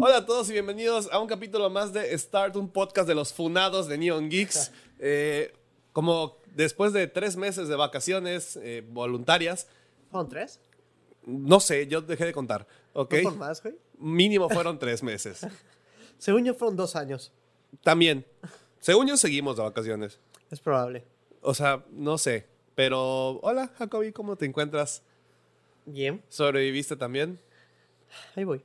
Hola a todos y bienvenidos a un capítulo más de Start, un podcast de los funados de Neon Geeks. Eh, como después de tres meses de vacaciones eh, voluntarias, ¿Fueron tres? no sé, yo dejé de contar, ¿ok? ¿No fueron más, güey? Mínimo fueron tres meses. Según yo fueron dos años. También, según yo seguimos de vacaciones. Es probable. O sea, no sé. Pero, hola Jacobi, ¿cómo te encuentras? Bien. ¿Sobreviviste también? Ahí voy.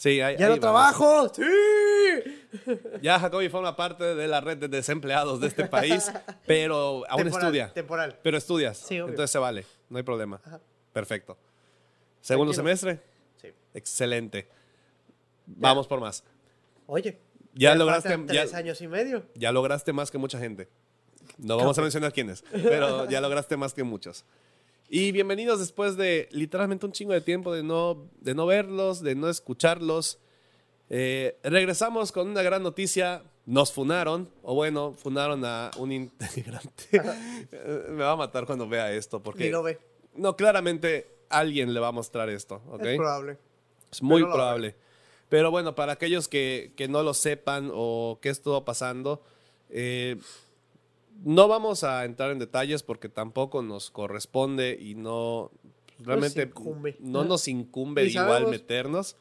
Sí, ahí, ¡Ya ahí no trabajo! ¡Sí! Ya Jacobi forma parte de la red de desempleados de este país, pero aún Temporal, estudia. Temporal. Pero estudias. Sí. Entonces se vale, no hay problema. Ajá. Perfecto. Segundo Tranquilo. semestre, Sí. excelente. Vamos por más. Oye. Ya lograste- ya- tres años y medio. Ya lograste más que mucha gente. No vamos a mencionar quiénes, pero ya lograste más que muchos. Y bienvenidos después de literalmente un chingo de tiempo de no, de no verlos, de no escucharlos. Eh, regresamos con una gran noticia. Nos funaron, o bueno, funaron a un integrante. Me va a matar cuando vea esto, porque... Ni lo ve. No, claramente alguien le va a mostrar esto, ¿ok? Es probable. Es muy Pero probable. Pero bueno, para aquellos que, que no lo sepan o qué estuvo pasando, eh, no vamos a entrar en detalles porque tampoco nos corresponde y no realmente incumbe. no nos incumbe igual sabemos. meternos.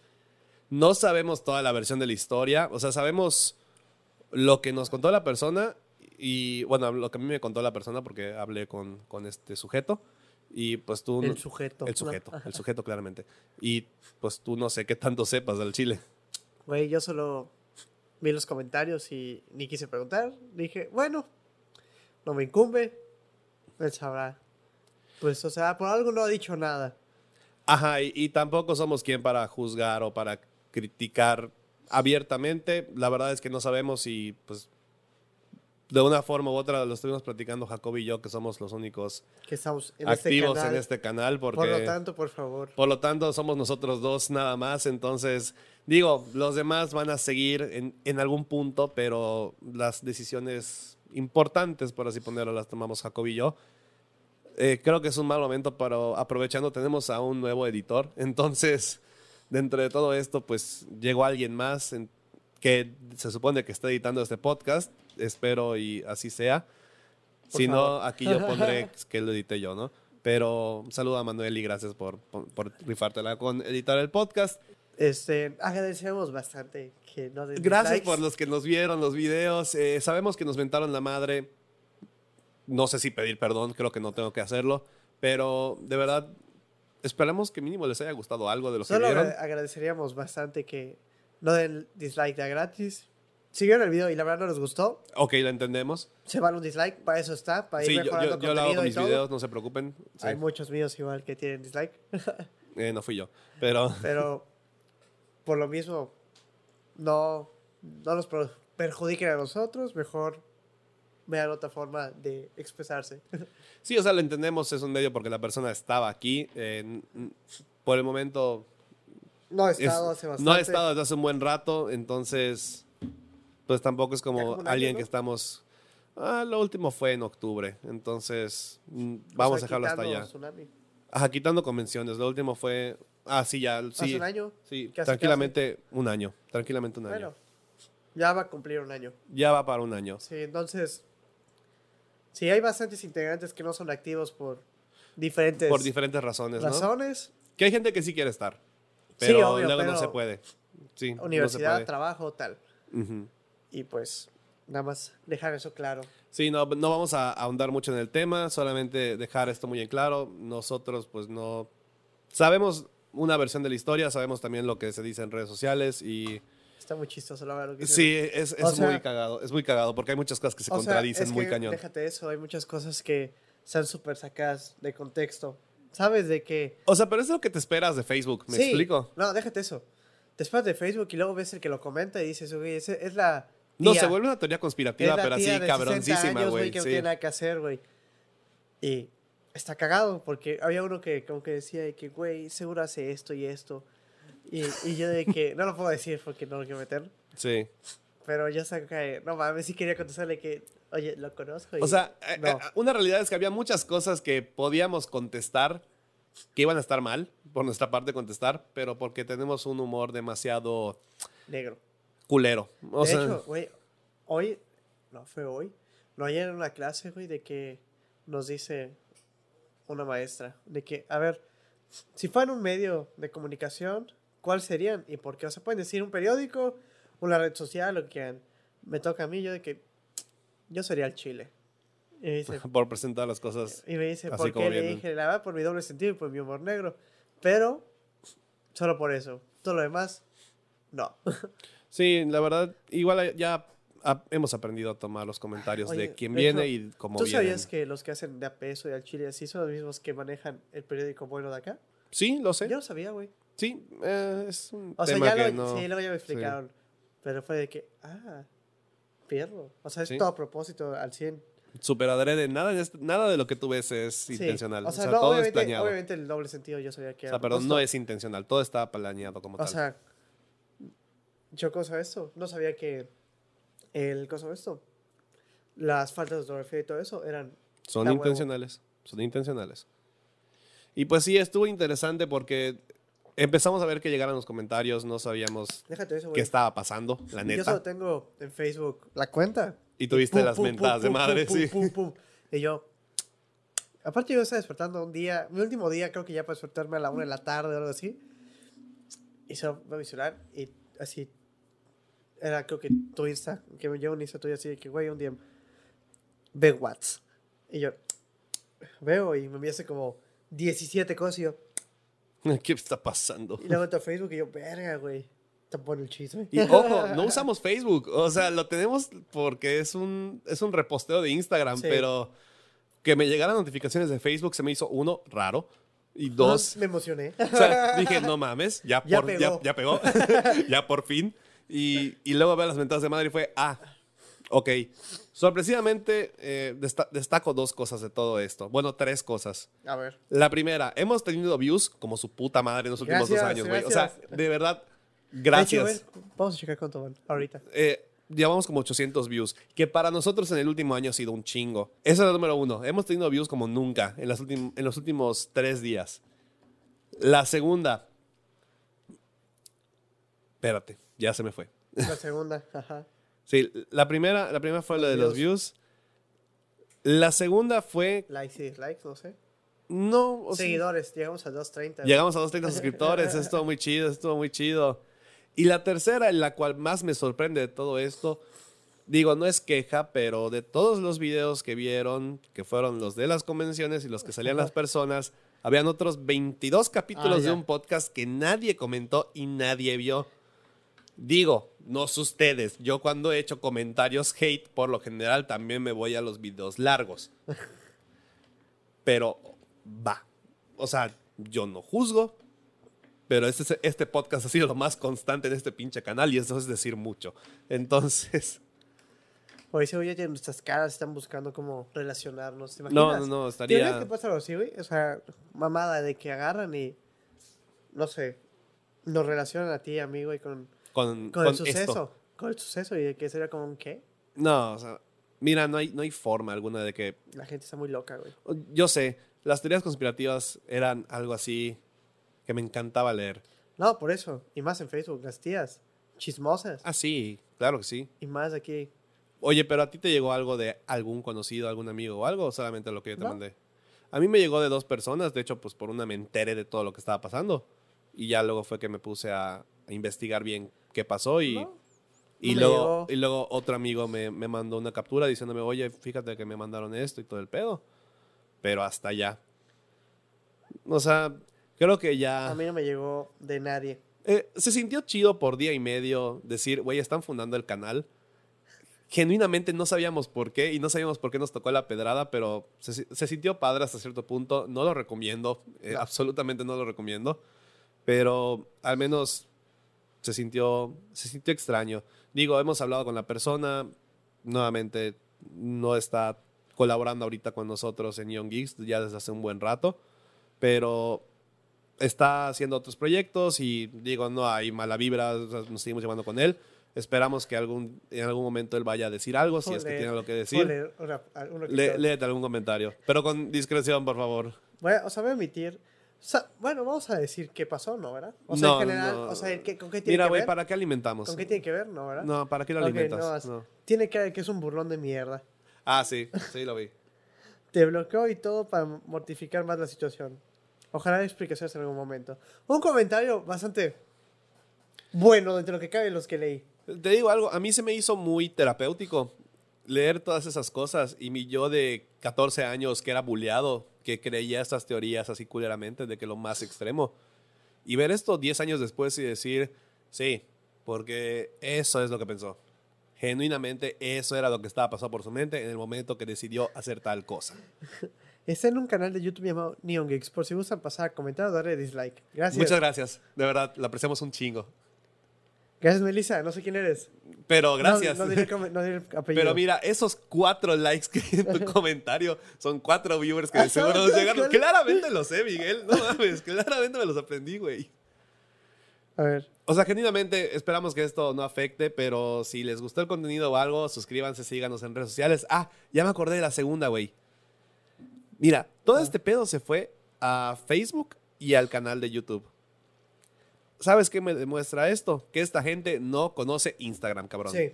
No sabemos toda la versión de la historia, o sea, sabemos lo que nos contó la persona y bueno, lo que a mí me contó la persona porque hablé con, con este sujeto y pues tú... El sujeto. el sujeto, el sujeto claramente. Y pues tú no sé qué tanto sepas del chile. Güey, yo solo vi los comentarios y ni quise preguntar. Dije, bueno, no me incumbe. Él sabrá. Pues, o sea, por algo no ha dicho nada. Ajá, y, y tampoco somos quien para juzgar o para criticar abiertamente. La verdad es que no sabemos si, pues, de una forma u otra lo estuvimos platicando Jacob y yo, que somos los únicos Que estamos en activos este canal. en este canal, porque... Por lo tanto, por favor. Por lo tanto, somos nosotros dos nada más. Entonces, digo, los demás van a seguir en, en algún punto, pero las decisiones importantes, por así ponerlo, las tomamos Jacob y yo. Eh, creo que es un mal momento, pero aprovechando, tenemos a un nuevo editor. Entonces, dentro de todo esto, pues llegó alguien más en- que se supone que está editando este podcast. Espero y así sea. Por si no, aquí yo pondré que lo edité yo, ¿no? Pero un saludo a Manuel y gracias por, por, por rifártela con editar el podcast. Este, agradecemos bastante que no den Gracias dislikes. por los que nos vieron los videos. Eh, sabemos que nos mentaron la madre. No sé si pedir perdón, creo que no tengo que hacerlo. Pero de verdad, esperamos que mínimo les haya gustado algo de lo que Solo vieron. agra- agradeceríamos bastante que no den dislike de gratis. Si vieron el video y la verdad no les gustó, Ok, lo entendemos. se van un dislike, para eso está, para ir Sí, yo, mejorando yo- yo lo hago con mis todo. videos, no se preocupen. Sí. Hay muchos videos igual que tienen dislike, Eh, no fui yo. Pero pero por lo mismo no, no nos perjudiquen a nosotros, mejor vean otra forma de expresarse. sí, o sea, lo entendemos, es un medio porque la persona estaba aquí. eh, por el momento No es- estado hace bastante. no ha estado desde hace un buen rato, entonces, pues tampoco es como un año, alguien ¿no? que estamos. Ah, lo último fue en octubre, entonces mm, O vamos sea, a dejarlo hasta allá. Tsunami. Ajá, quitando convenciones. Lo último fue. Ah, sí, ya. Sí, Hace un año. Sí, tranquilamente un año. Tranquilamente un año. Bueno, ya va a cumplir un año. Ya va para un año. Sí, entonces, sí, hay bastantes integrantes que no son activos por diferentes Por diferentes razones, ¿no? razones. Que hay gente que sí quiere estar. Pero obvio, luego no se puede. Sí, no Universidad, puede. trabajo, tal. Y pues, nada más dejar eso claro. Sí, no, no vamos a ahondar mucho en el tema, solamente dejar esto muy en claro. Nosotros, pues no. Sabemos una versión de la historia, sabemos también lo que se dice en redes sociales y. Está muy chistoso la verdad. que Sí, es, es O sea- muy cagado. Es muy cagado porque hay muchas cosas que se O sea, contradicen es muy que cañón. Déjate eso, hay muchas cosas que están súper sacadas de contexto. ¿Sabes de que O sea, pero es lo que te esperas de Facebook, ¿me Sí. explico? No, déjate eso. Te esperas de Facebook y luego ves el que lo comenta y dices, güey, ese es la. No, tía. se vuelve una teoría Es conspirativa, la pero así tía de 60 cabroncísima, güey. que no Sí. tiene nada que hacer, güey. Y está cagado porque había uno que como que decía de que, güey, seguro hace esto y esto. Y, y yo de que, no lo puedo decir porque no lo quiero meter. Sí. Pero yo sé que, no mames, sí quería contestarle que, oye, lo conozco. y- O sea, eh, no. eh, una realidad es que había muchas cosas que podíamos contestar que iban a estar mal, por nuestra parte contestar, pero porque tenemos un humor demasiado negro. culero. O de sea, hecho, güey, hoy, no fue hoy, no ayer en una clase, güey, de que nos dice una maestra, de que, a ver, si fueran un medio de comunicación, ¿cuál serían y por qué? O sea, pueden decir un periódico, una red social, lo que quieran. Me toca a mí, yo de que yo sería el Chile. Y me dice, por presentar las cosas. y me dice ¿por qué? Le dije, la verdad, por mi doble sentido y por mi humor negro. Pero, solo por eso. Todo lo demás, no. Sí, la verdad, igual ya a- hemos aprendido a tomar los comentarios Oye, de quién viene hecho, y cómo ¿Tú vienen. sabías que los que hacen de a peso y al chile así son los mismos que manejan el periódico bueno de acá? Sí, lo sé. Yo no sabía, güey. Sí, eh, es un O sea, tema ya que lo, no... sí, luego ya me explicaron. Pero fue de que, ah, perro. O sea, es Sí. todo a propósito, al 100. Super adrede, nada, nada de lo que tú ves es Sí. intencional. O sea, no, todo es planeado. obviamente el doble sentido yo sabía que O era sea, perdón, propósito. no es intencional, todo está planeado como O tal. sea, yo cosa esto, no sabía que el cosa de esto, las faltas de ortografía y todo eso eran son está huevo. intencionales, son intencionales. Y pues sí, estuvo interesante porque empezamos a ver que llegaran los comentarios, no sabíamos Déjate eso, qué estaba pasando, la Yo solo neta. tengo en Facebook la cuenta. Y tuviste pum, las pum, mentadas pum, de pum, madre, pum, sí. pum, pum, pum. Y yo, aparte yo estaba despertando un día, mi último día creo que ya para despertarme a la una de la tarde o algo así. Y solo veo mi celular y así, era creo que tu Insta, que me llevo un Insta tuyo así de que, güey, un día, ve Whats. Y yo, veo y me envía hace como 17 cosas y yo, ¿Qué está pasando? y luego entro a Facebook y yo, verga, güey, te pone el chisme. Y ojo, no usamos Facebook. O sea, lo tenemos porque es un, es un reposteo de Instagram, Sí. pero que me llegaran notificaciones de Facebook se me hizo uno raro y dos, Me emocioné. o sea, dije, no mames, ya, Ya por, ya, pegó. ya pegó, ya por fin. Y, y luego ver las ventanas de madre y fue, ah, ok. Sorpresivamente, eh, desta- destaco dos cosas de todo esto. Bueno, tres cosas. A ver. La primera, hemos tenido views como su puta madre en los últimos dos años, güey. O sea, de verdad, De gracias. hecho, güey, vamos a checar cuánto van ahorita. eh, llevamos como 800 views, que para nosotros en el último año ha sido un chingo. Esa es la número uno. Hemos tenido views como nunca en, las en los últimos tres días. La segunda. Espérate, ya se me fue. La segunda, ajá. Sí, la primera, la primera fue la de los views. La segunda fue. Likes y dislikes, no sé. No. o sea, Seguidores, llegamos a 230. Llegamos a 230 suscriptores, estuvo muy chido, estuvo muy chido. Y la tercera, en la cual más me sorprende de todo esto, digo, no es queja, pero de todos los videos que vieron, que fueron los de las convenciones y los que salían las personas, habían otros 22 capítulos Ah, de un podcast que nadie comentó y nadie vio. Digo, no ustedes, yo cuando he hecho comentarios hate, por lo general también me voy a los videos largos. Pero va. O sea, yo no juzgo, pero este, este podcast ha sido lo más constante en este pinche canal y eso es decir mucho. Entonces, Hoy se oye que nuestras caras están buscando cómo relacionarnos. ¿Te no, imaginas? no, no, ¿Te estaría... imaginas que pasa así, güey? O sea, mamada de que agarran y. No sé. Nos relacionan a ti, amigo, y con, Con, con, con el suceso. esto. Con el suceso y de que sería como un qué. No, o sea, mira, no hay, no hay forma alguna de que... La gente está muy loca, güey. Yo sé, las teorías conspirativas eran algo así que me encantaba leer. No, por eso. Y más en Facebook, las tías. Chismosas. Ah, sí, claro que sí. Y más aquí. Oye, pero a ti te llegó algo de algún conocido, algún amigo o algo, o solamente lo que yo te No. mandé. A mí me llegó de dos personas, de hecho, pues por una me enteré de todo lo que estaba pasando. Y ya luego fue que me puse a, a investigar bien qué pasó y, No, y, no luego, y luego otro amigo me, me mandó una captura diciéndome, oye, fíjate que me mandaron esto y todo el pedo. Pero hasta allá. O sea, creo que ya... A mí no me llegó de nadie. Eh, se sintió chido por día y medio decir, güey, están fundando el canal. Genuinamente no sabíamos por qué y no sabíamos por qué nos tocó la pedrada, pero se, se sintió padre hasta cierto punto. No lo recomiendo, eh, No. absolutamente no lo recomiendo, pero al menos se sintió, se sintió extraño. Digo, hemos hablado con la persona, nuevamente no está colaborando ahorita con nosotros en Young Geeks ya desde hace un buen rato, pero está haciendo otros proyectos y digo, no hay mala vibra, nos seguimos llevando con él. Esperamos que algún, en algún momento él vaya a decir algo, si es que tiene algo que decir. leer una- uno que Le- léete algún comentario, pero con discreción, por favor. Voy a- voy a emitir Bueno, vamos a decir qué pasó, ¿no, verdad? O sea, No, en general, no. o sea, ¿qué- ¿con qué tiene Mira, que güey, ver? ¿para qué alimentamos? ¿Con qué tiene que ver, no, verdad? No, ¿para qué lo alimentas? no. Tiene que ver que es un burlón de mierda. Ah, sí, sí lo vi. Te bloqueó y todo para mortificar más la situación. Ojalá explicaciones en algún momento. Un comentario bastante bueno dentro de lo que cabe los que leí. Te digo algo, a mí se me hizo muy terapéutico leer todas esas cosas y mi yo de 14 años que era bulleado, que creía estas teorías así culeramente de que lo más extremo. Y ver esto 10 años después y decir, sí, porque eso es lo que pensó. Genuinamente eso era lo que estaba pasando por su mente en el momento que decidió hacer tal cosa. Está en un canal de YouTube llamado Neon Geeks. Por si gustan pasar a comentar o darle dislike. Gracias. Muchas gracias, de verdad, la apreciamos un chingo. Gracias, Melissa. No sé quién eres. Pero No- gracias. No, diré, no diré apellido. Pero mira, esos cuatro likes que en tu comentario son cuatro viewers que de Ah, seguro nos llegaron. Claramente lo sé, Miguel. No mames, claramente me los aprendí, güey. A ver. O sea, genuinamente esperamos que esto no afecte, pero si les gustó el contenido o algo, suscríbanse, síganos en redes sociales. Ah, ya me acordé de la segunda, güey. Mira, todo este pedo se fue a Facebook y al canal de YouTube. ¿Sabes qué me demuestra esto? Que esta gente no conoce Instagram, cabrón. Sí.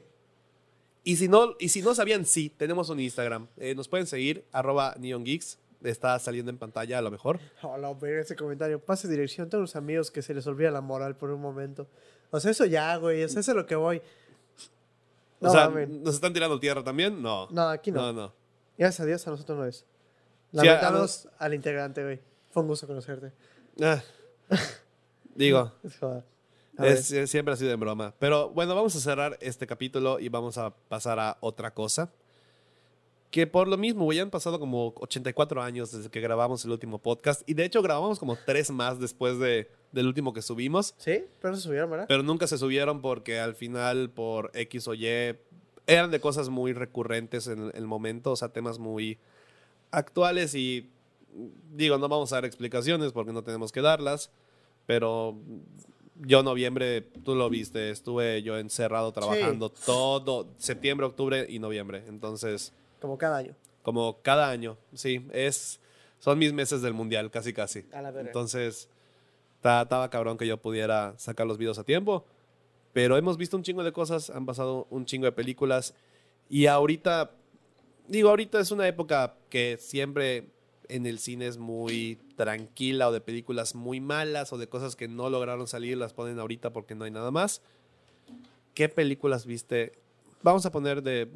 Y si no, y si no sabían, sí, tenemos un Instagram. Eh, nos pueden seguir, arroba neongeeks. Está saliendo en pantalla a lo mejor. Hola, ver ese comentario. Pase dirección. Tengo unos amigos que se les olvida la moral por un momento. O sea, eso ya, güey. O sea, eso es lo que voy. No, o sea. ¿nos están tirando tierra también? No. No, aquí no. No, no. Gracias a Dios, a nosotros no es. Sí, Lamentamos al integrante, güey. Fue un gusto conocerte. Ah. Digo, Es eh, siempre ha sido en broma. Pero bueno, vamos a cerrar este capítulo y vamos a pasar a otra cosa. Que por lo mismo, güey, han pasado como 84 años desde que grabamos el último podcast. Y de hecho grabamos como tres más después de, del último que subimos. ¿Sí? Pero no se subieron, ¿verdad? Pero nunca se subieron porque al final, por X o Y, eran de cosas muy recurrentes en el momento, o sea, temas muy actuales y digo, no vamos a dar explicaciones porque no tenemos que darlas, pero yo noviembre, tú lo viste, estuve yo encerrado trabajando todo septiembre, octubre y noviembre, entonces, Como cada año. como cada año, sí, es, son mis meses del mundial, casi casi. A la. Entonces, ta- estaba cabrón que yo pudiera sacar los videos a tiempo. Pero hemos visto un chingo de cosas, han pasado un chingo de películas. Y ahorita, digo, ahorita es una época que siempre en el cine es muy tranquila o de películas muy malas o de cosas que no lograron salir, las ponen ahorita porque no hay nada más. ¿Qué películas viste? Vamos a poner de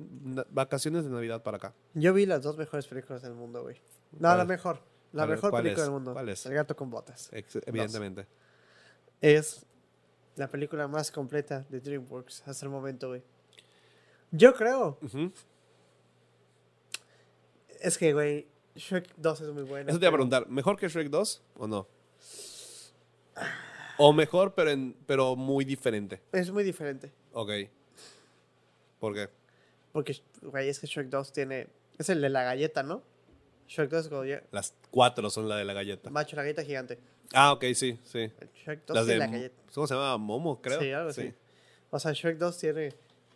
vacaciones de Navidad para acá. Yo vi las dos mejores películas del mundo, güey. No, la mejor. La ¿Cuál- mejor película es? del mundo. ¿Cuál es? El gato con botas. Ex- Evidentemente. Es la película más completa de DreamWorks hasta el momento, güey. Yo creo. Es que, güey, Shrek 2 es muy buena. Eso te iba a preguntar, ¿mejor que Shrek 2 o no? O mejor, pero, en, pero muy diferente. Es muy diferente. Ok. ¿Por qué? Porque, güey, es que Shrek 2 tiene. Es el de la galleta, ¿no? Shrek 2 es como ya- Las cuatro son la de la galleta. Macho, la galleta gigante. Ah, ok, sí, sí. Shrek 2 Las tiene de, la galleta. ¿Cómo se llama? Momo, creo. Sí, algo así. O sea, Shrek 2 tiene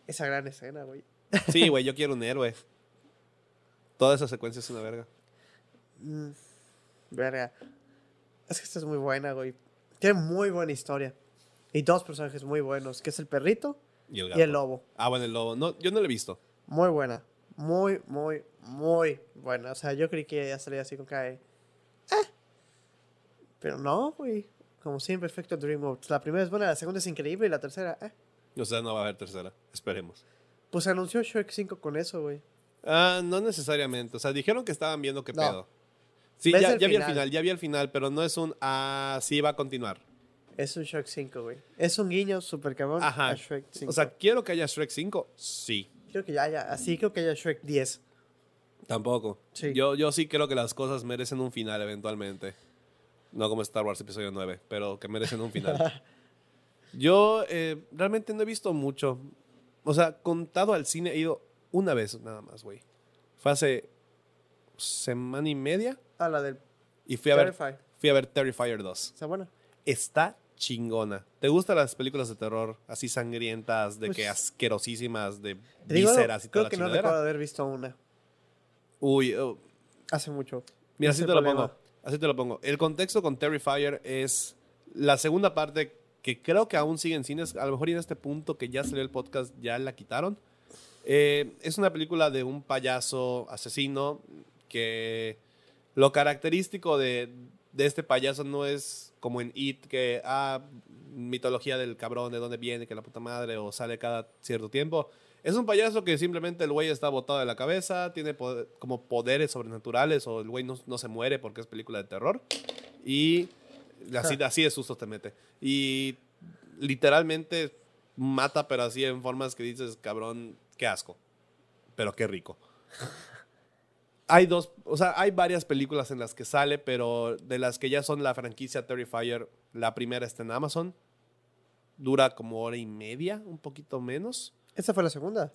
esa gran escena, güey. Sí, güey, yo quiero un héroe. Toda esa secuencia es una verga. Mm, verga. Es que esta es muy buena, güey. Tiene muy buena historia. Y dos personajes muy buenos, que es el perrito Y el y gato. el lobo. Ah, bueno, el lobo. No, yo no lo he visto. Muy buena. Muy, muy, muy buena. O sea, yo creí que ya salía así con cara de, "Ah". Pero no, güey. Como siempre, efecto DreamWorks. La primera es buena, la segunda es increíble y la tercera, eh. O sea, no va a haber tercera. Esperemos. Pues anunció Shrek 5 con eso, güey. Ah, no necesariamente. O sea, dijeron que estaban viendo qué No. pedo. Sí, ¿Ves ya, ya vi el final? final, ya vi el final, pero no es un, ah, sí va a continuar. Es un Shrek 5, güey. Es un guiño super cabrón Ajá. a Shrek 5. O sea, ¿quiero que haya Shrek 5? Sí. creo que ya haya, así creo que haya Shrek 10. Tampoco. Sí. Yo, yo sí creo que las cosas merecen un final eventualmente. No como Star Wars Episodio 9, pero que merecen un final. yo eh, realmente no he visto mucho. O sea, contado al cine he ido una vez nada más, güey. Fue hace semana y media Ah, la del y fui a ver, fui a ver Terrifier 2. Está buena. Está chingona. ¿Te gustan las películas de terror así sangrientas, de Pues- que asquerosísimas, de vísceras y toda creo la que no chingadera? recuerdo haber visto una. Uy, oh, Hace mucho. Mira, así te lo problema. pongo. así te lo pongo. El contexto con Terrifier es la segunda parte que creo que aún sigue en cines. A lo mejor en este punto que ya salió el podcast ya la quitaron. Eh, es una película de un payaso asesino que lo característico de, de este payaso no es como en It, que, ah, mitología del cabrón, de dónde viene, que la puta madre, o sale cada cierto tiempo. Es un payaso que simplemente el güey está botado de la cabeza, tiene poder- como poderes sobrenaturales, o el güey no, no se muere porque es película de terror. Y así, así de susto te mete. Y literalmente mata, pero así en formas que dices, cabrón, qué asco. Pero qué rico. Hay dos, o sea, hay varias películas en las que sale, pero de las que ya son la franquicia Terrifier, la primera está en Amazon. Dura como hora y media, un poquito menos. ¿Esta fue la segunda?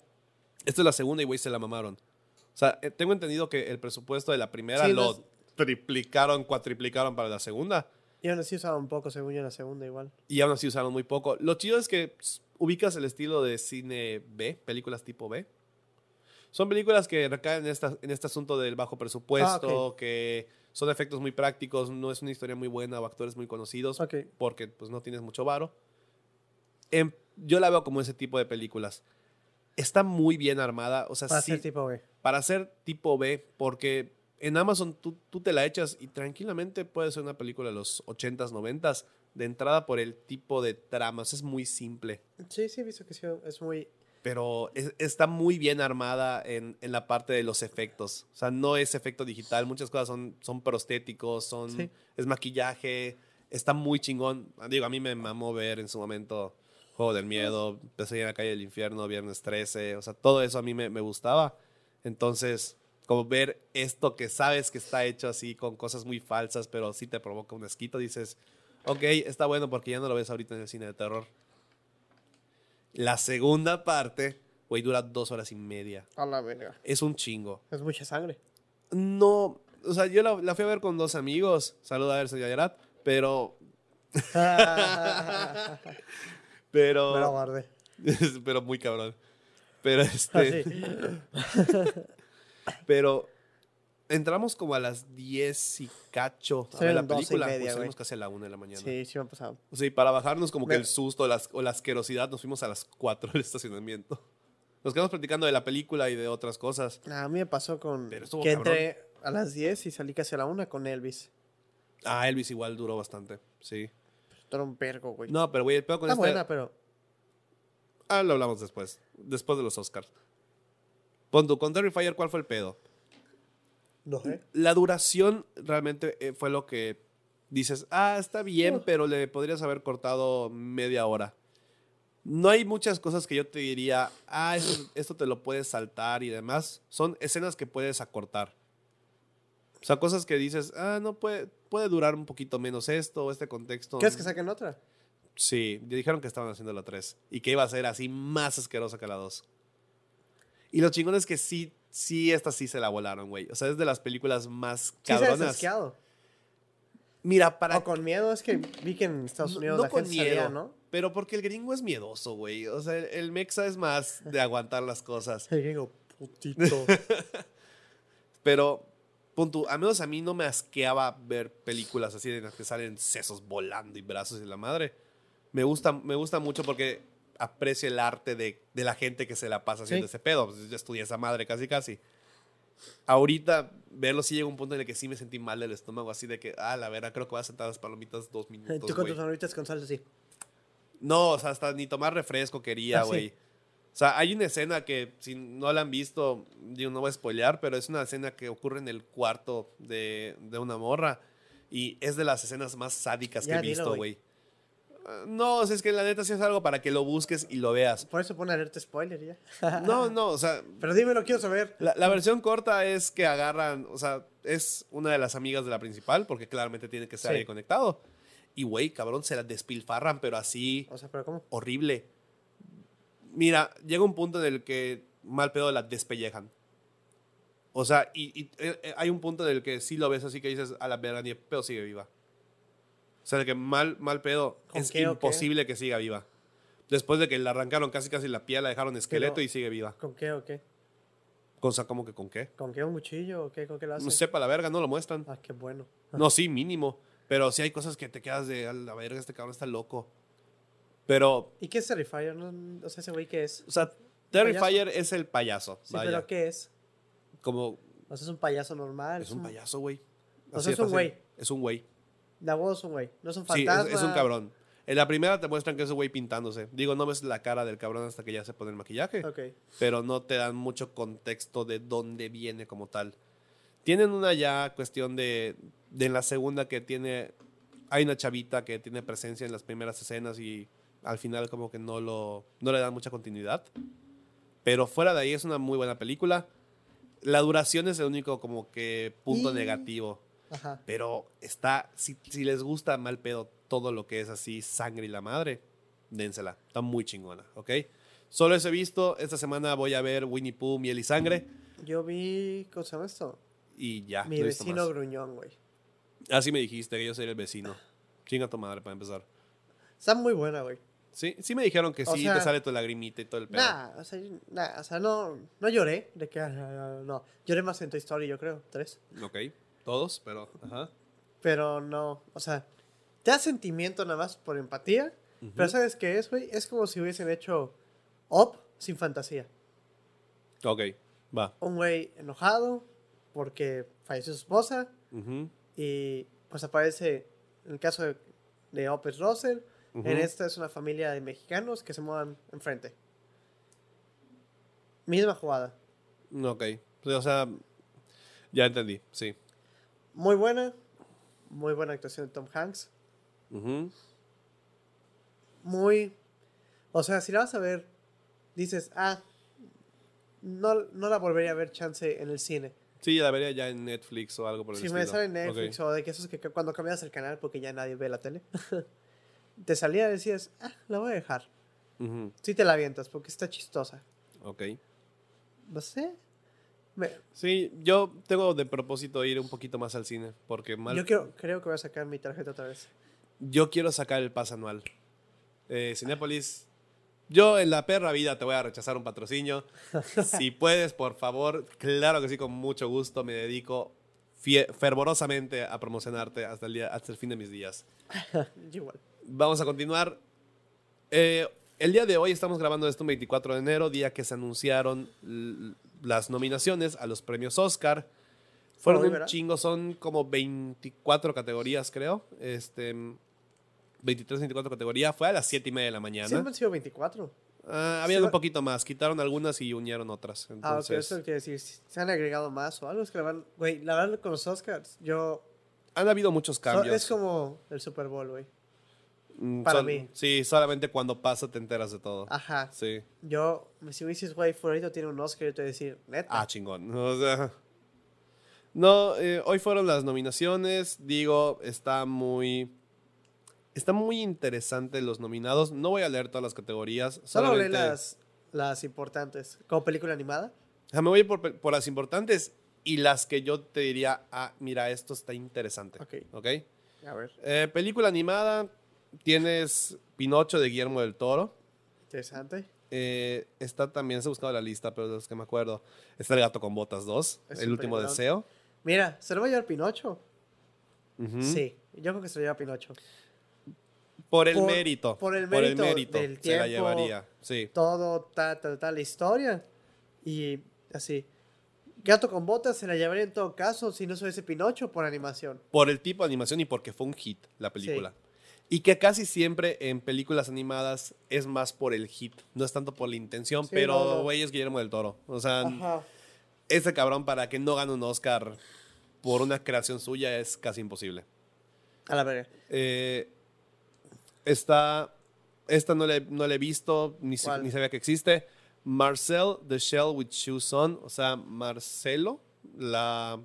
Esta es la segunda y güey se la mamaron. O sea, eh, tengo entendido que el presupuesto de la primera Sí, lo las- triplicaron, cuatriplicaron para la segunda. Y aún así usaban un poco, según yo, en la segunda igual. Y aún así usaron muy poco. Lo chido es que ubicas el estilo de cine B, películas tipo B. Son películas que recaen en, esta- en este asunto del bajo presupuesto, Ah, ok. que son efectos muy prácticos, no es una historia muy buena o actores muy conocidos, Ok. porque pues no tienes mucho varo. Em, yo la veo como ese tipo de películas. Está muy bien armada, o sea, Para sí- ser tipo B. para ser tipo B, porque en Amazon tú, tú te la echas y tranquilamente puede ser una película de los 80s, 90s, de entrada por el tipo de tramas. Es muy simple, Sí, sí, he visto que sí, es muy... pero es- está muy bien armada en, en la parte de los efectos. O sea, no es efecto digital, muchas cosas son, son prostéticos, son, Sí. es maquillaje, está muy chingón. Digo, a mí me mamó ver en su momento Juego del Miedo, Pesadilla en la calle del infierno, Viernes 13, o sea, todo eso a mí me, me gustaba. Entonces, como ver esto que sabes que está hecho así con cosas muy falsas, pero sí te provoca un esquito, dices, ok, está bueno porque ya no lo ves ahorita en el cine de terror. La segunda parte, güey, dura dos horas y media. A la verga. Es un chingo. Es mucha sangre. No, o sea, yo la, la fui a ver con dos amigos. Saluda a Erso y a Yarat, pero. Me Pero. guardé. pero muy cabrón. Pero este. Así. Pero. Entramos como a las 10 y cacho a ver la 12 y película. media, pues salimos güey. casi a la 1 de la mañana. Sí, sí me ha pasado. O sea, y para bajarnos como que Me- el susto las- o la asquerosidad, nos fuimos a las 4 del estacionamiento. Nos quedamos platicando de la película y de otras cosas. A mí me pasó con... Pero que entré a las 10 y salí casi a la 1 con Elvis. Ah, Elvis igual duró bastante. Sí. Era un pergo, güey. No, pero güey, el peor con Está esta. buena, pero... Ah, lo hablamos después. Después de los Oscars. Pon tú, con Terrifier, ¿cuál fue el pedo? No sé. La duración realmente eh, fue lo que dices, ah, está bien, pero le podrías haber cortado media hora. No hay muchas cosas que yo te diría, ah, esto te lo puedes saltar y demás. Son escenas que puedes acortar. O sea, cosas que dices, ah, no puede, puede durar un poquito menos esto o este contexto. ¿Quieres que saquen otra? Sí, dijeron que estaban haciendo la 3 y que iba a ser así más asquerosa que la 2. Y lo chingón es que sí, sí, esta sí se la volaron, güey. O sea, es de las películas más Sí se cabronas. Mira, para... O con miedo, es que vi que en Estados Unidos no la con gente salía, miedo. ¿no? Pero porque el gringo es miedoso, güey. O sea, el, el mexa es más de aguantar las cosas. El gringo, putito. Pero, punto, a menos a mí no me asqueaba ver películas así en las que salen sesos volando y brazos y la madre. Me gusta, me gusta mucho porque aprecio el arte de, de la gente que se la pasa haciendo Sí. ese pedo. Pues, yo estudié esa madre casi, casi. Ahorita, verlo sí llega un punto en el que sí me sentí mal del estómago, así de que, ah, la verdad, creo que voy a sentar las palomitas dos minutos. Tú con güey. tus favoritas con salsa, sí. No, o sea, hasta ni tomar refresco quería, Ah, sí. güey. O sea, hay una escena que, si no la han visto, digo, no voy a spoilear, pero es una escena que ocurre en el cuarto de, de una morra. Y es de las escenas más sádicas Ya, que he visto, güey. No, o sea, es que la neta sí es algo para que lo busques y lo veas. Por eso pone alerta spoiler ya. No, no, o sea, Pero dímelo, quiero saber. la, la versión corta es que agarran, o sea, es una de las amigas de la principal, porque claramente tiene que estar Sí. ahí conectado. Y, güey, cabrón, se la despilfarran, pero así O sea, pero ¿cómo? horrible. Mira, llega un punto en el que mal pedo la despellejan. O sea, y, y, eh, eh, hay un punto en el que sí lo ves así que dices, a la verga, ni pedo sigue viva. O sea, de que mal, mal pedo ¿Con es qué imposible que siga viva. Después de que le arrancaron casi casi la piel, la dejaron esqueleto Pero- y sigue viva. ¿Con qué o qué? Cosa como que con qué. ¿Con qué? ¿Un cuchillo o qué? ¿Con qué lo hace? No sepa la verga, no lo muestran. Ah, qué bueno. No, sí, mínimo. Pero sí hay cosas que te quedas de, a la verga, este cabrón está loco. Pero, ¿Y qué es Terrifier? No, no sé ese güey qué es. o sea, Terrifier es el payaso. Sí, vaya. pero ¿qué es? Como, O sea, es un payaso normal. es un payaso, güey. O sea, es un güey. Es un güey. La voz es un güey. No es un Sí, es, es un cabrón. En la primera te muestran que es un güey pintándose. Digo, no ves la cara del cabrón hasta que ya se pone el maquillaje. Ok. pero no te dan mucho contexto de dónde viene como tal. Tienen una ya cuestión de, de en la segunda que tiene, hay una chavita que tiene presencia en las primeras escenas y al final como que no, lo, no le dan mucha continuidad. Pero fuera de ahí es una muy buena película. La duración es el único como que punto Y- negativo. Ajá. Pero está, si, si les gusta mal pedo todo lo que es así, sangre y la madre, dénsela. Está muy chingona, ¿ok? Solo eso he visto. Esta semana voy a ver Winnie Pooh, Miel y Sangre. Yo vi. ¿Cómo se llama esto? Y ya. Mi no vecino gruñón, güey. Así me dijiste que yo sería el vecino. Chinga tu madre para empezar. Está muy buena, güey. Sí, sí me dijeron que O sí, sea, te sale tu lagrimita y todo el pedo. Nah, o sea, nah, o sea, no, no lloré. De que, ah, no. Lloré más en Toy Story, yo creo. Tres. Ok, todos, pero. Ajá. Pero no. O sea, te da sentimiento nada más por empatía. Pero ¿sabes qué es, güey? Es como si hubiesen hecho Up sin fantasía. Ok, va. Un güey enojado porque falleció su esposa. Ujú, Y pues aparece, en el caso de, de Opus Russell, en esta es una familia de mexicanos que se muevan enfrente. Misma jugada. Ok, o sea, ya entendí, sí. Muy buena. Muy buena actuación de Tom Hanks. Muy... O sea, si la vas a ver, dices, ah, no, no la volvería a ver chance en el cine. Sí, la vería ya en Netflix o algo por el Si me estilo. sale en Netflix o de que esos que que cuando cambias el canal porque ya nadie ve la tele, te salía y decías, ah, la voy a dejar. Ujú, Sí te la avientas porque está chistosa. Ok. No sé. Sí, yo tengo de propósito ir un poquito más al cine, porque mal... yo quiero, creo que voy a sacar mi tarjeta otra vez. Yo quiero sacar el pas anual. Eh, Cinépolis, yo en la perra vida te voy a rechazar un patrocinio. si puedes, por favor, claro que sí, con mucho gusto me dedico fervorosamente a promocionarte hasta el, día, hasta el fin de mis días. Igual. Vamos a continuar. Eh, el día de hoy estamos grabando esto un 24 de enero, día que se anunciaron las nominaciones a los premios Oscar. Fueron un chingo, son como 24 categorías, creo. Este, 23, 24 categorías. Fue a las 7 y media de la mañana. Siempre han sido 24. Ah, había un poquito más. Quitaron algunas y unieron otras. Ah, ok, Entonces, eso quiere decir, se han agregado más o algo. Es que la verdad, güey, la verdad con los Oscars, yo... han habido muchos so- cambios. es como el Super Bowl, güey. Mm, para sol- mí. Sí, solamente cuando pasa te enteras de todo. Ajá. Sí. Yo, si me dices, güey, Florito tiene un Oscar, yo te voy a decir, neta. Ah, chingón. O sea, no, eh, hoy fueron las nominaciones. Digo, está muy. Está muy interesante los nominados. No voy a leer todas las categorías. Solo leí las, las importantes. Como película animada. Me voy por, por las importantes y las que yo te diría, ah, mira, esto está interesante. Ok. ¿Ok? A ver, Eh, película animada, tienes Pinocho de Guillermo del Toro. interesante. Eh, está también, se ha buscado la lista, pero de los que me acuerdo. Está El Gato con Botas 2, Es El último deseo. Mira, ¿se lo va a llevar Pinocho? Sí, yo creo que se lo lleva Pinocho. Por el Por- mérito. por el mérito del se la tiempo. llevaría. Sí. Todo, ta, ta, ta, la historia. Y así. Gato con botas se la llevaría en todo caso si no se hubiese Pinocho por animación. Por el tipo de animación y porque fue un hit la película. Y que casi siempre en películas animadas es más por el hit. No es tanto por la intención, Sí, pero no, no. güey es Guillermo del Toro. O sea, Ajá. ese cabrón para que no gane un Oscar por una creación suya es casi imposible. A la verga. Eh, está. Esta no le, no la he visto, ni, ni sabía que existe. Marcel, The Shell with Shoes On. O sea, Marcelo, la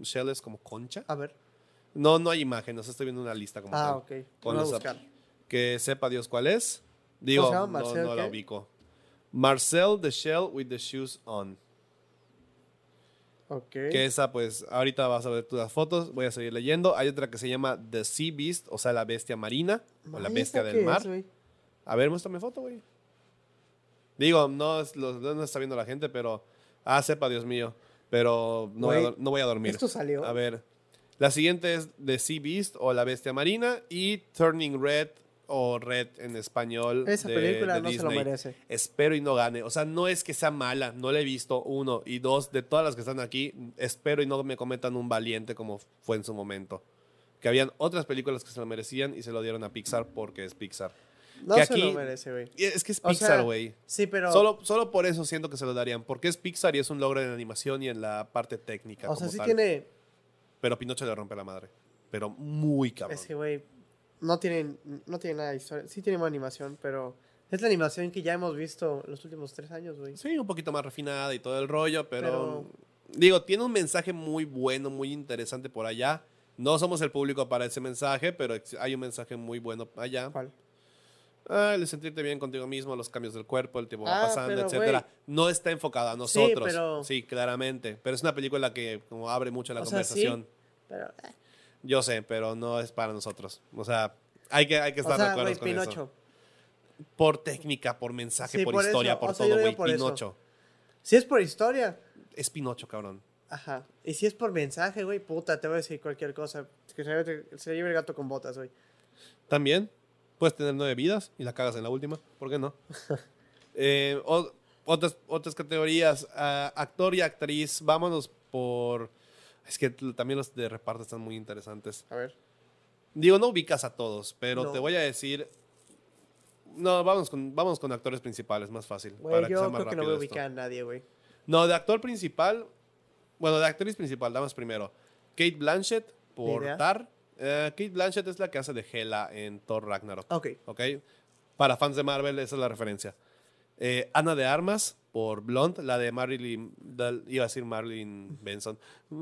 shell es como concha. A ver. No, no hay imagen, o sea, estoy viendo una lista como Ah, tal. ok. Con los buscar. Que sepa Dios cuál es. Digo, no, Marcel no la ubico. Marcel, The Shell with the Shoes On. Ok. Que esa, pues, ahorita vas a ver todas las fotos, voy a seguir leyendo. Hay otra que se llama The Sea Beast, o sea, la bestia marina, o la bestia ¿esta del mar. es? A ver, muéstrame foto, güey. Digo, no, lo- no está viendo la gente, pero Ah, sepa, Dios mío. Pero no, voy a, no voy a dormir. ¿esto salió? A ver. La siguiente es The Sea Beast o La Bestia Marina y Turning Red o Red en español. Esa de- película de no se lo merece. Espero y no gane. O sea, no es que sea mala, no la he visto, uno. Y dos, de todas las que están aquí, espero y no me cometan un valiente como fue en su momento. Que habían otras películas que se lo merecían y se lo dieron a Pixar porque es Pixar. No que se aquí- lo merece, güey. Es que es O Pixar, sea, güey. Sí, pero. Solo, solo por eso siento que se lo darían. Porque es Pixar y es un logro en animación y en la parte técnica. o sea, como sí tal. tiene. Pero Pinocho le rompe la madre. Pero muy cabrón. Es que, güey. No tiene, no tiene nada de historia. Sí tiene más animación, pero. Es la animación que ya hemos visto los últimos tres años, güey. Sí, un poquito más refinada y todo el rollo, pero, Pero- digo, tiene un mensaje muy bueno, muy interesante por allá. No somos el público para ese mensaje, pero hay un mensaje muy bueno allá. ¿Cuál? Ah, el sentirte bien contigo mismo, los cambios del cuerpo, el tiempo va Ah, pasando, pero, etcétera. No está enfocada a nosotros. pero- Sí, claramente. Pero es una película que como abre mucho la O sea, sí, conversación. Pero. eh, Yo sé, pero no es para nosotros. O sea, hay que, hay que O estar de sea, acuerdo con eso. Pinocho. Por técnica, por mensaje, Sí, por, por eso. historia, por O sea, todo, güey. por eso. Pinocho. Si es por historia. Es Pinocho, cabrón. Ajá. Y si es por mensaje, güey, puta, te voy a decir cualquier cosa. Que se, lleve- se lleve el gato con botas, güey. También puedes tener nueve vidas y la cagas en la última. ¿Por qué no? Eh, o- otras, otras categorías. ah, actor y actriz. Vámonos por. Es que también los de reparto están muy interesantes. A ver. Digo, no ubicas a todos, pero No. te voy a decir. No, vamos con, vamos con actores principales, más fácil. Güey, para que yo sea más creo que no rápido voy a esto. ubicar a nadie, güey. No, de actor principal. Bueno, de actriz principal, damos primero. Kate Blanchett por. Tar. Eh, Kate Blanchett es la que hace de Hela en Thor Ragnarok. Ok. ¿ok? Para fans de Marvel, esa es la referencia. Eh, Ana de Armas por Blonde, la de Marilyn, del- iba a decir Marilyn Benson,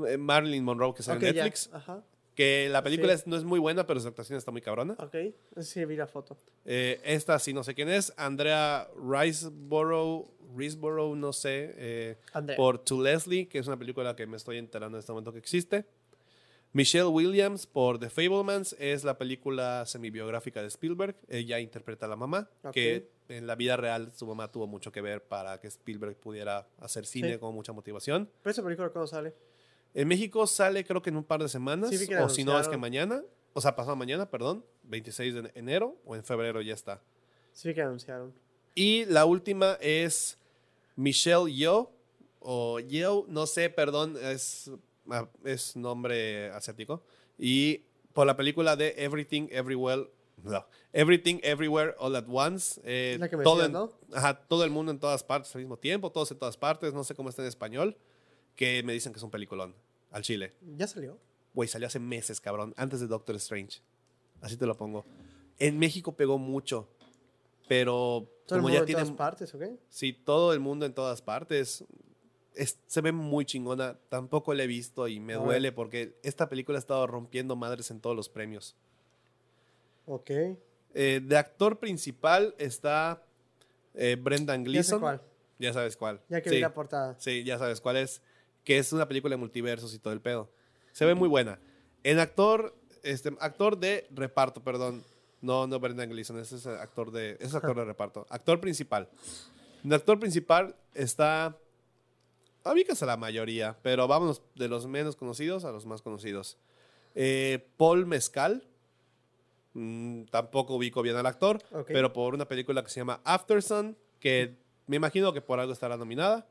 eh, Marilyn Monroe que sale en ya. Netflix, Ajá. que la película Sí. es- no es muy buena, pero su actuación está muy cabrona. Ok. Sí, vi la foto. Eh, esta sí no sé quién es, Andrea Riseborough, Riseborough no sé, Andrea. por To Leslie, que es una película que me estoy enterando en este momento que existe. Michelle Williams por The Fablemans es la película semibiográfica de Spielberg. Ella interpreta a la mamá, Ok. que en la vida real su mamá tuvo mucho que ver para que Spielberg pudiera hacer cine Sí. con mucha motivación. ¿Pero esa película cuándo sale? En México sale creo que en un par de semanas, Sí, o si no es que mañana, o sea, pasado mañana, perdón, 26 de enero o en febrero ya está. Sí, que anunciaron. Y la última es Michelle Yeoh, o Yeoh, no sé, perdón, es, es nombre asiático. Y por la película de Everything Everywhere, no, Everything Everywhere All at Once. eh, la que me todo, en- ¿no? ajá, todo el mundo en todas partes al mismo tiempo, todos en todas partes, no sé cómo está en español, que me dicen que es un peliculón, al chile. ¿Ya salió? Güey, salió hace meses, cabrón, antes de Doctor Strange. Así te lo pongo. En México pegó mucho, pero ¿Todo el como mundo ya en tiene todas partes o qué? Sí, todo el mundo en todas partes. Es- se ve muy chingona. Tampoco la he visto y me duele porque esta película ha estado rompiendo madres en todos los premios. Ok. Eh, de actor principal está eh, Brendan Ya sé Gleeson. cuál. Ya sabes cuál. Ya que sí, vi la portada. sí, ya sabes cuál es. Que es una película de multiversos y todo el pedo. Se ve muy buena. En actor, este, actor de reparto, perdón. No, no Brendan Gleeson, ese es actor de, ese es actor de reparto. Actor principal. En actor principal está. Ubicas a la mayoría, pero vámonos de los menos conocidos a los más conocidos. Eh, Paul Mezcal. Mm, tampoco ubico bien al actor, Ok. pero por una película que se llama Aftersun, que me imagino que por algo estará nominada.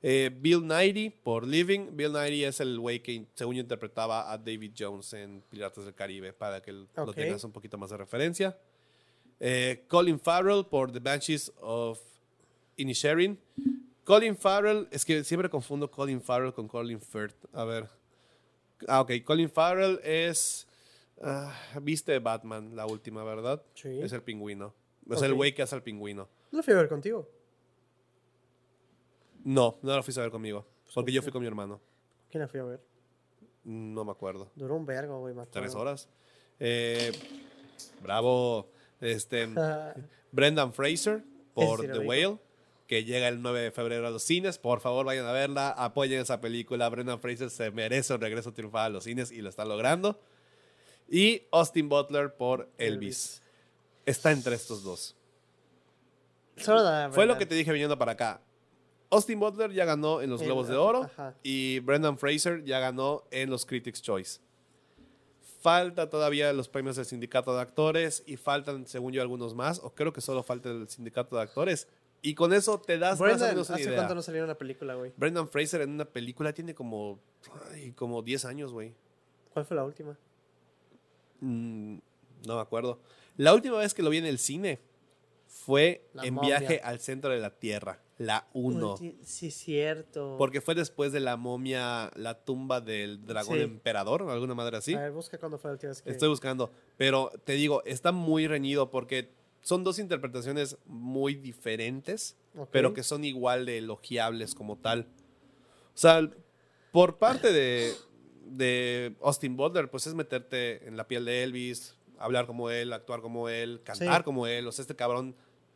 Eh, Bill Nighy por Living. Bill Nighy es el güey que, según yo, interpretaba a David Jones en Piratas del Caribe, para que lo Ok. tengas un poquito más de referencia. Eh, Colin Farrell por The Banshees of Inisherin. Colin Farrell, es que siempre confundo Colin Farrell con Colin Firth. A ver. Ah, ok. Colin Farrell es. ah, Viste Batman, la última, ¿verdad? Sí. Es el pingüino. Es el güey que hace el pingüino. No lo fui a ver contigo. No, no lo fuiste a ver conmigo. Porque yo fui con mi hermano. ¿Quién la fui a ver? No me acuerdo. Duró un vergo, güey. acuerdo. Tres horas. Eh, bravo. Este, Brendan Fraser por The. Whale, que llega el 9 de febrero a los cines. Por favor, vayan a verla. Apoyen esa película. Brendan Fraser se merece un regreso triunfal a los cines y lo está logrando. Y Austin Butler por Elvis. Elvis. Está entre estos dos. Solo da Fue lo que te dije viniendo para acá. Austin Butler ya ganó en los Globos de Oro ajá. y Brendan Fraser ya ganó en los Critics' Choice. Falta todavía los premios del sindicato de actores y faltan, según yo, algunos más, o creo que solo falta el sindicato de actores. Y con eso te das más o menos una ¿hace idea. cuánto no salió una película, güey? Brendan Fraser en una película tiene como, ay, como 10 años, güey. ¿Cuál fue la última? Mm, no me acuerdo. La última vez que lo vi en el cine fue La en momia. Viaje al Centro de la Tierra, la 1. Ulti- Sí, cierto. Porque fue después de la momia, la tumba del dragón Sí. emperador, o alguna madre así. A ver, busca cuándo fue la última vez que... Estoy buscando. Pero te digo, está muy reñido porque son dos interpretaciones muy diferentes, pero que son igual de elogiables como tal. O sea, por parte de, de Austin Butler, pues es meterte en la piel de Elvis, hablar como él, actuar como él, cantar Sí. como él. O sea, este cabrón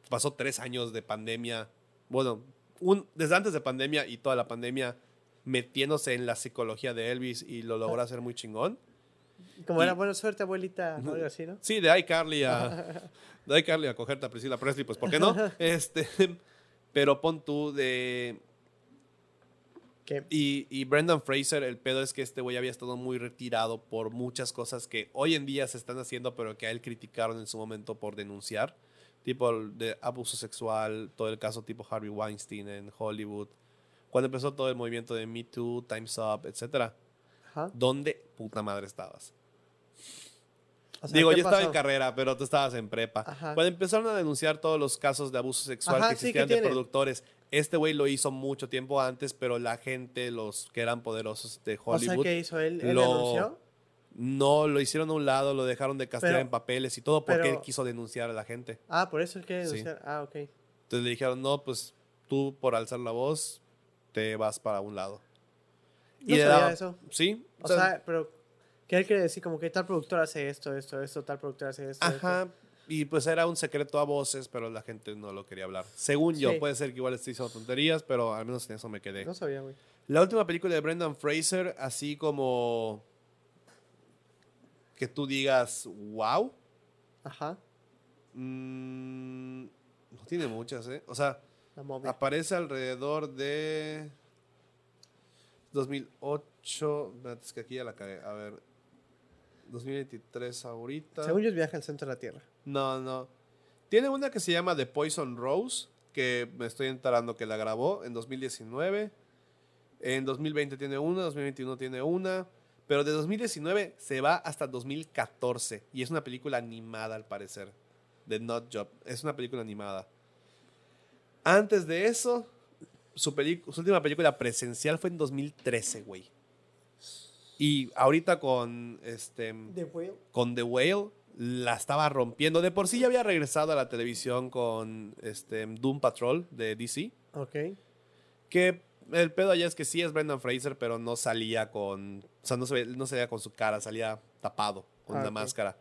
pasó tres años de pandemia. Bueno, un, desde antes de pandemia y toda la pandemia metiéndose en la psicología de Elvis y lo logró hacer muy chingón. Como era buena suerte, abuelita, algo así, ¿no? Sí, de iCarly a, de iCarly a cogerte a Priscilla Presley, pues ¿por qué no? Este, pero pon tú de... Que Y, y Brendan Fraser, el pedo es que este güey había estado muy retirado por muchas cosas que hoy en día se están haciendo, pero que a él criticaron en su momento por denunciar. Tipo de abuso sexual, todo el caso tipo Harvey Weinstein en Hollywood. Cuando empezó todo el movimiento de Me Too, Time's Up, etcétera. Ajá. ¿Dónde puta madre estabas? O sea, Digo, ¿qué yo estaba en carrera, pero tú estabas en prepa. Ajá. Cuando empezaron a denunciar todos los casos de abuso sexual Ajá, que existían ¿qué de productores, este güey lo hizo mucho tiempo antes, pero la gente, los que eran poderosos de O sea, Hollywood, ¿qué hizo él? ¿Él lo- denunció? no lo hicieron a un lado, lo dejaron de castigar Pero- en papeles y todo porque pero- él quiso denunciar a la gente. Ah, por eso él quiere Sí. denunciar. Ah, ok. Entonces le dijeron, no, pues tú por alzar la voz te vas para un lado. No le sabía eso. Sí. O sea, pero ¿qué él quiere decir? Como que tal productor hace esto, esto, esto, tal productor hace esto. esto. Ajá. Y pues era un secreto a voces, pero la gente no lo quería hablar. Según yo, puede ser que igual estoy diciendo tonterías, pero al menos en eso me quedé. No sabía, güey. La última película de Brendan Fraser, así como que tú digas, wow, Ajá. mm, no tiene muchas, ¿eh? O sea, aparece alrededor de 2008, espérate, es que aquí ya la cagué, a ver, 2023 ahorita. Según yo es viaje al centro de la Tierra. No, no. Tiene una que se llama The Poison Rose, que me estoy enterando que la grabó en 2019. En 2020 tiene una, 2021 tiene una. Pero de 2019 se va hasta 2014. Y es una película animada, al parecer. The Not Job. Es una película animada. Antes de eso, su, última película presencial fue en 2013, güey. Y ahorita con este The Whale. con The Whale la estaba rompiendo. De por sí ya había regresado a la televisión con este, Doom Patrol de DC. Ok. Que el pedo allá es que sí es Brendan Fraser, pero no salía con. O sea, no, se no salía con su cara, salía tapado con Ah, una máscara.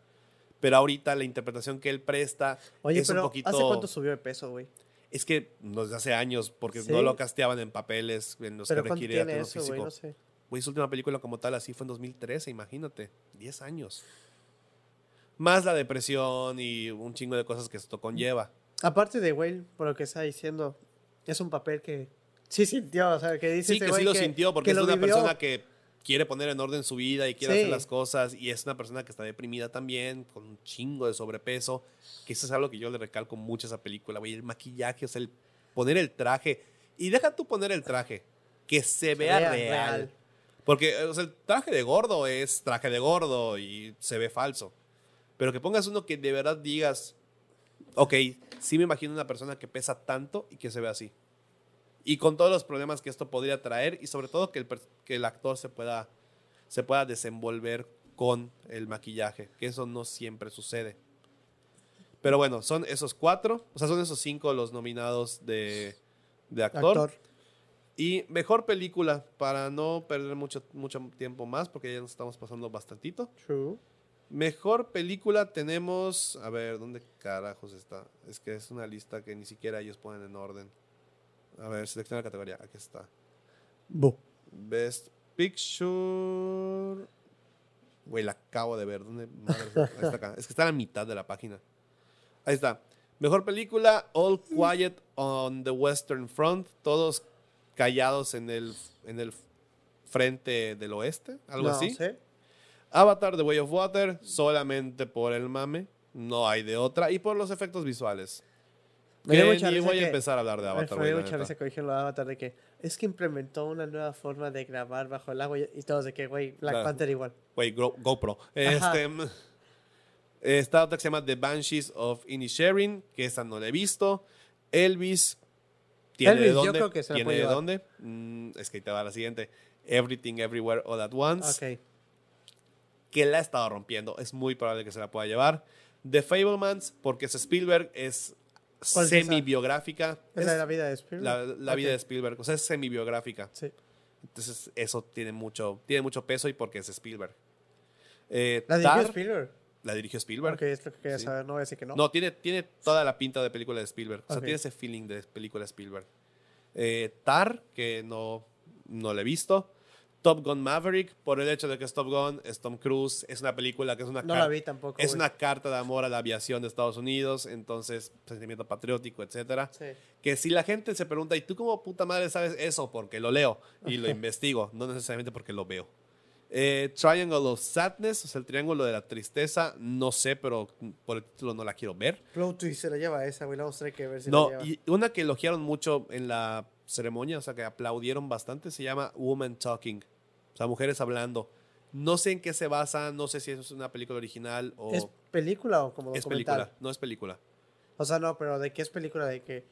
Pero ahorita la interpretación que él presta Oye, es pero un poquito. ¿hace cuánto subió de peso, güey? Es que desde hace años, porque ¿Sí? no lo casteaban en papeles en los ¿Pero que requería tiene güey? físico. No sé. Güey, su última película como tal así fue en 2013, imagínate. 10 años. Más la depresión y un chingo de cosas que esto conlleva. Aparte de Whale, por lo que está diciendo, es un papel que sí sintió, o sea, que dice Sí, ese que sí lo sintió, porque que es una vivió. persona que quiere poner en orden su vida y quiere Sí. hacer las cosas. Y es una persona que está deprimida también, con un chingo de sobrepeso. Que eso es algo que yo le recalco mucho a esa película, güey. El maquillaje, o sea, el poner el traje. Y deja tú poner el traje, que se vea vea real. real. Porque o sea, el traje de gordo es traje de gordo y se ve falso. Pero que pongas uno que de verdad digas, ok, sí me imagino una persona que pesa tanto y que se ve así. Y con todos los problemas que esto podría traer y sobre todo que el, que el actor se pueda, se pueda desenvolver con el maquillaje, que eso no siempre sucede. Pero bueno, son esos cuatro, o sea, son esos cinco los nominados de, de actor. Actor. Y mejor película, para no perder mucho, mucho tiempo más, porque ya nos estamos pasando bastantito. True. Mejor película tenemos. A ver, ¿dónde carajos está? Es que es una lista que ni siquiera ellos ponen en orden. A ver, selecciona la categoría. Aquí está. Bu. Best Picture. Güey, la acabo de ver. ¿Dónde? madre? Ahí está acá. Es que está a la mitad de la página. Ahí está. Mejor película, All Quiet on the Western Front. Todos callados en el, en el frente del oeste, algo no así. sé. Avatar The Way of Water, solamente por el mame, no hay de otra, y por los efectos visuales. Me Que mucha ni voy a empezar a hablar de Me Avatar. fue güey, la mucha neta. risa que dijeron lo de Avatar de que es que implementó una nueva forma de grabar bajo el agua y- todos de que, güey, Black Claro. Panther igual. Güey, GoPro. Ajá. Este, mm, está otra que se llama The Banshees of Inisherin, que esa no la he visto. Elvis. ¿Tiene Elvis, de yo dónde? creo que se la ¿Tiene puede de dónde? Mm, es que ahí te va la siguiente. Everything Everywhere All at Once. Que la ha estado rompiendo. Es muy probable que se la pueda llevar. The Fablemans, porque es Spielberg, es. Semi-biográfica. ¿Es Es la de la vida de Spielberg? la, la vida de Spielberg. O sea, es semi-biográfica. Sí. Entonces, eso tiene mucho, tiene mucho peso y porque es Spielberg. Eh, La dirigió Tar, Spielberg. la dirigió Spielberg. Ok, es lo que quería Sí. saber. No voy a decir que no. No, tiene, tiene toda la pinta de película de Spielberg. O sea, tiene ese feeling de película de Spielberg. Eh, Tar, que no, no la he visto. Top Gun Maverick, por el hecho de que es Top Gun, es Tom Cruise, es una película que es una No la vi tampoco. es güey. una carta de amor a la aviación de Estados Unidos, entonces sentimiento patriótico, etcétera. Sí. Que si la gente se pregunta, ¿y tú cómo puta madre sabes eso? Porque lo leo y lo investigo, no necesariamente porque lo veo. Eh, Triangle of Sadness, o sea, el triángulo de la tristeza, no sé, pero por el título no la quiero ver. Plot twist se la lleva esa, güey. La vamos a tener que ver si No, la lleva. y una que elogiaron mucho en la ceremonia, o sea, que aplaudieron bastante, se llama Woman Talking. O sea, mujeres hablando. No sé en qué se basa, no sé si es una película original o ¿Es película o como es documental? película. No es película. O sea, no, pero ¿de qué es película? De que,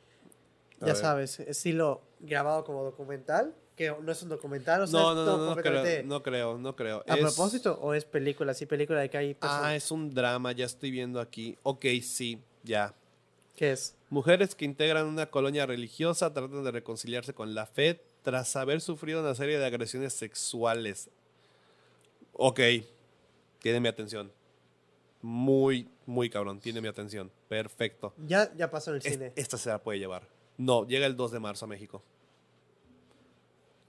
ya sabes, estilo grabado como documental, que no es un documental, o sea, No, es no, no, no, completamente creo, no creo, no creo. ¿A Es- propósito o es película? Sí, película de que hay personas... Ah, es un drama, ya estoy viendo aquí. Ok, sí, ya. ¿Qué es? Mujeres que integran una colonia religiosa tratan de reconciliarse con la fe tras haber sufrido una serie de agresiones sexuales. Ok, tiene mi atención. Muy, muy cabrón, tiene mi atención. Perfecto. Ya, ya pasó en el Es- cine. esta se la puede llevar. No, llega el 2 de marzo a México.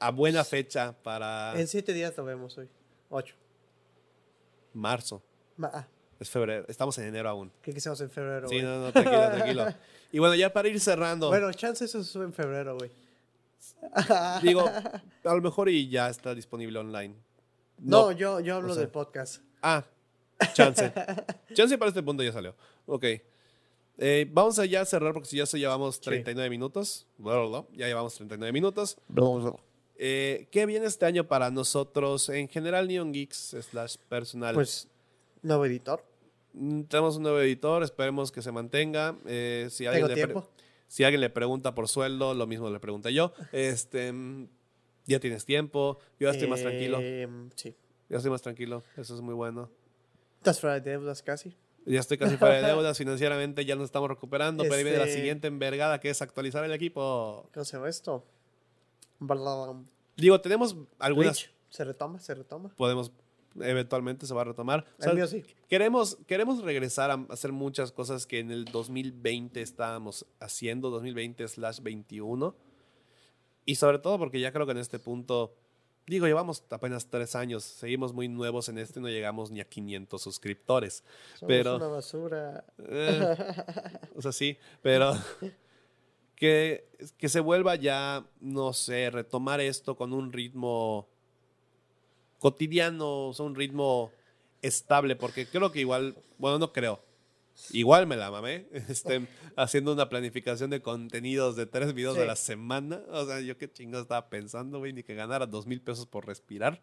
A buena fecha para En siete días lo vemos hoy. Ocho. marzo. Ma- ah, Es febrero. Estamos en enero aún. ¿qué quisimos en febrero, Sí, güey? no, no, tranquilo, tranquilo. Y bueno, ya para ir cerrando. Bueno, chance eso sube en febrero, güey. Digo, a lo mejor y ya está disponible online. No, yo, yo hablo o sea- del podcast. Ah, chance. chance para este punto ya salió. Ok. Eh, vamos a ya cerrar porque si ya se llevamos 39 minutos. Bla, bla, bla. Ya llevamos 39 minutos. Eh, ¿Qué viene este año para nosotros? En general, Neon Geeks slash personal. Pues, nuevo editor. Mm, Tenemos un nuevo editor, esperemos que se mantenga. Eh, si, alguien Tengo tiempo. si alguien le pregunta por sueldo, lo mismo le pregunta yo. Este, ya tienes tiempo, yo ya estoy más tranquilo. Em, sí. Ya estoy más tranquilo, eso es muy bueno. Estás fuera de deudas casi. Ya estoy casi fuera de deudas financieramente, ya nos estamos recuperando, pero ahí viene la Este- siguiente envergada que es actualizar el equipo. ¿Cómo se llama esto? Digo, tenemos algunas. ¿Se retoma? ¿Se retoma? podemos, eventualmente se va a retomar. O sea, El mío sí. Queremos, queremos regresar a hacer muchas cosas que en el 2020 estábamos haciendo, 2020 slash 21. Y sobre todo porque ya creo que en este punto, digo, llevamos apenas tres años, seguimos muy nuevos en este, no llegamos ni a 500 suscriptores. Somos Pero- una basura. Eh, o sea, sí, pero que, que se vuelva ya, no sé, retomar esto con un ritmo cotidiano, o sea, un ritmo estable, porque creo que igual, bueno, no creo. Igual me la mamé, este, haciendo una planificación de contenidos de tres videos Sí. a la semana. O sea, yo qué chingo estaba pensando, güey, ni que ganara dos mil pesos por respirar.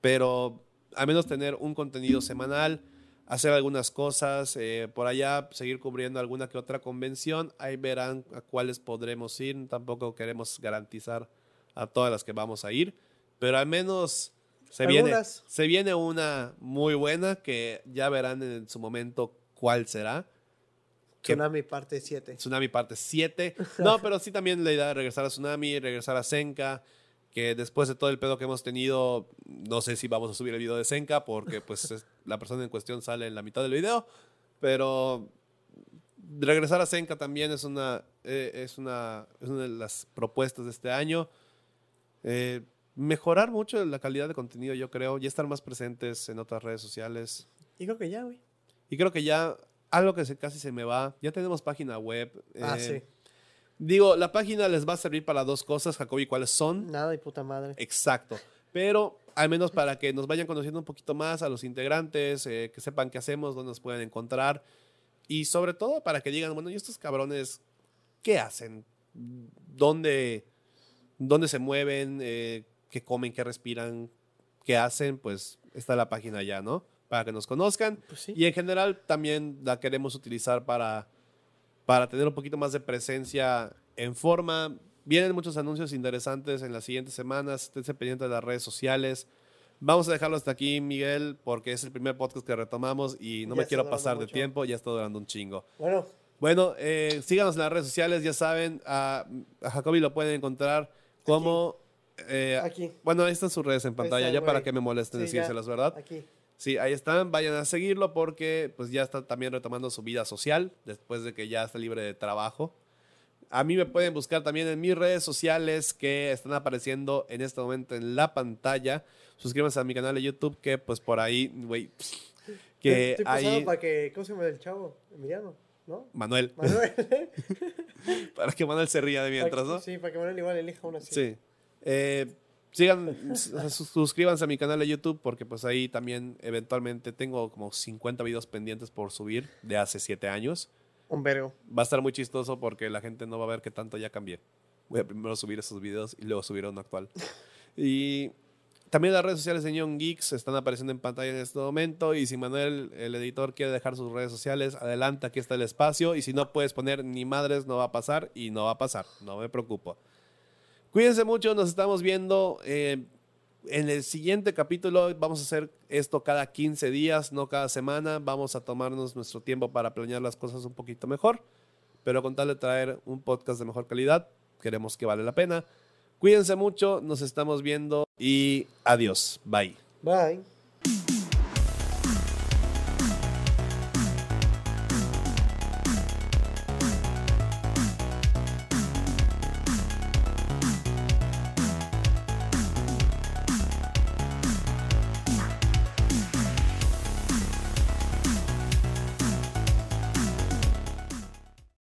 Pero al menos tener un contenido semanal, hacer algunas cosas, eh, por allá seguir cubriendo alguna que otra convención. Ahí verán a cuáles podremos ir. Tampoco queremos garantizar a todas las que vamos a ir, pero al menos se viene, se viene una muy buena que ya verán en su momento cuál será. Que- Tsunami parte 7. Tsunami parte 7. No, pero sí también la idea de regresar a Tsunami, regresar a Senka, que después de todo el pedo que hemos tenido, no sé si vamos a subir el video de Senka, porque pues es- la persona en cuestión sale en la mitad del video, pero regresar a Senka también es una, eh, es una, es una de las propuestas de este año. Eh, mejorar mucho la calidad de contenido, yo creo, y estar más presentes en otras redes sociales. Y creo que ya, güey. Y creo que ya algo que se, casi se me va, ya tenemos página web. Ah, eh, sí. Digo, la página les va a servir para dos cosas, Jacobi, ¿cuáles son? Nada y puta madre. Exacto. Pero al menos para que nos vayan conociendo un poquito más a los integrantes, eh, que sepan qué hacemos, dónde nos pueden encontrar. Y sobre todo para que digan, bueno, ¿y estos cabrones qué hacen? ¿Dónde, dónde se mueven? Eh, ¿Qué comen? ¿Qué respiran? ¿Qué hacen? Pues está la página ya, ¿no? Para que nos conozcan. Pues sí. Y en general también la queremos utilizar para, para tener un poquito más de presencia en forma. Vienen muchos anuncios interesantes en las siguientes semanas. Esténse pendientes de las redes sociales. Vamos a dejarlo hasta aquí, Miguel, porque es el primer podcast que retomamos y no Ya me quiero pasar de tiempo. Ya está durando un chingo. Bueno, Bueno, eh, síganos en las redes sociales, ya saben. A, a Jacobi lo pueden encontrar como. Eh, Aquí. Bueno, ahí están sus redes en pantalla, está, ya para que me molesten Sí, decírselas, ya. ¿verdad? aquí. Sí, ahí están, vayan a seguirlo porque pues ya está también retomando su vida social después de que ya está libre de trabajo. A mí me pueden buscar también en mis redes sociales que están apareciendo en este momento en la pantalla. Suscríbanse a mi canal de YouTube que pues por ahí, güey, que Estoy ahí... para que. ¿Cómo se llama el chavo? Emiliano, ¿no? Manuel, Manuel. para que Manuel se ría de mientras, ¿no? Sí, para que Manuel igual elija una así. Sí. Eh, sigan, sus- suscríbanse a mi canal de YouTube porque pues ahí también eventualmente tengo como 50 videos pendientes por subir de hace 7 años. Un vergo. Va a estar muy chistoso porque la gente no va a ver qué tanto ya cambié. Voy a primero subir esos videos y luego subir uno actual. Y también las redes sociales de Neon Geeks están apareciendo en pantalla en este momento. Y si Manuel, el editor, quiere dejar sus redes sociales, adelante, aquí está el espacio. Y si no puedes poner ni madres, no va a pasar. Y no va a pasar, no me preocupo. Cuídense mucho, nos estamos viendo. eh, en el siguiente capítulo vamos a hacer esto cada 15 días, no cada semana. Vamos a tomarnos nuestro tiempo para planear las cosas un poquito mejor. Pero con tal de traer un podcast de mejor calidad, queremos que vale la pena. Cuídense mucho, nos estamos viendo y adiós. Bye. Bye.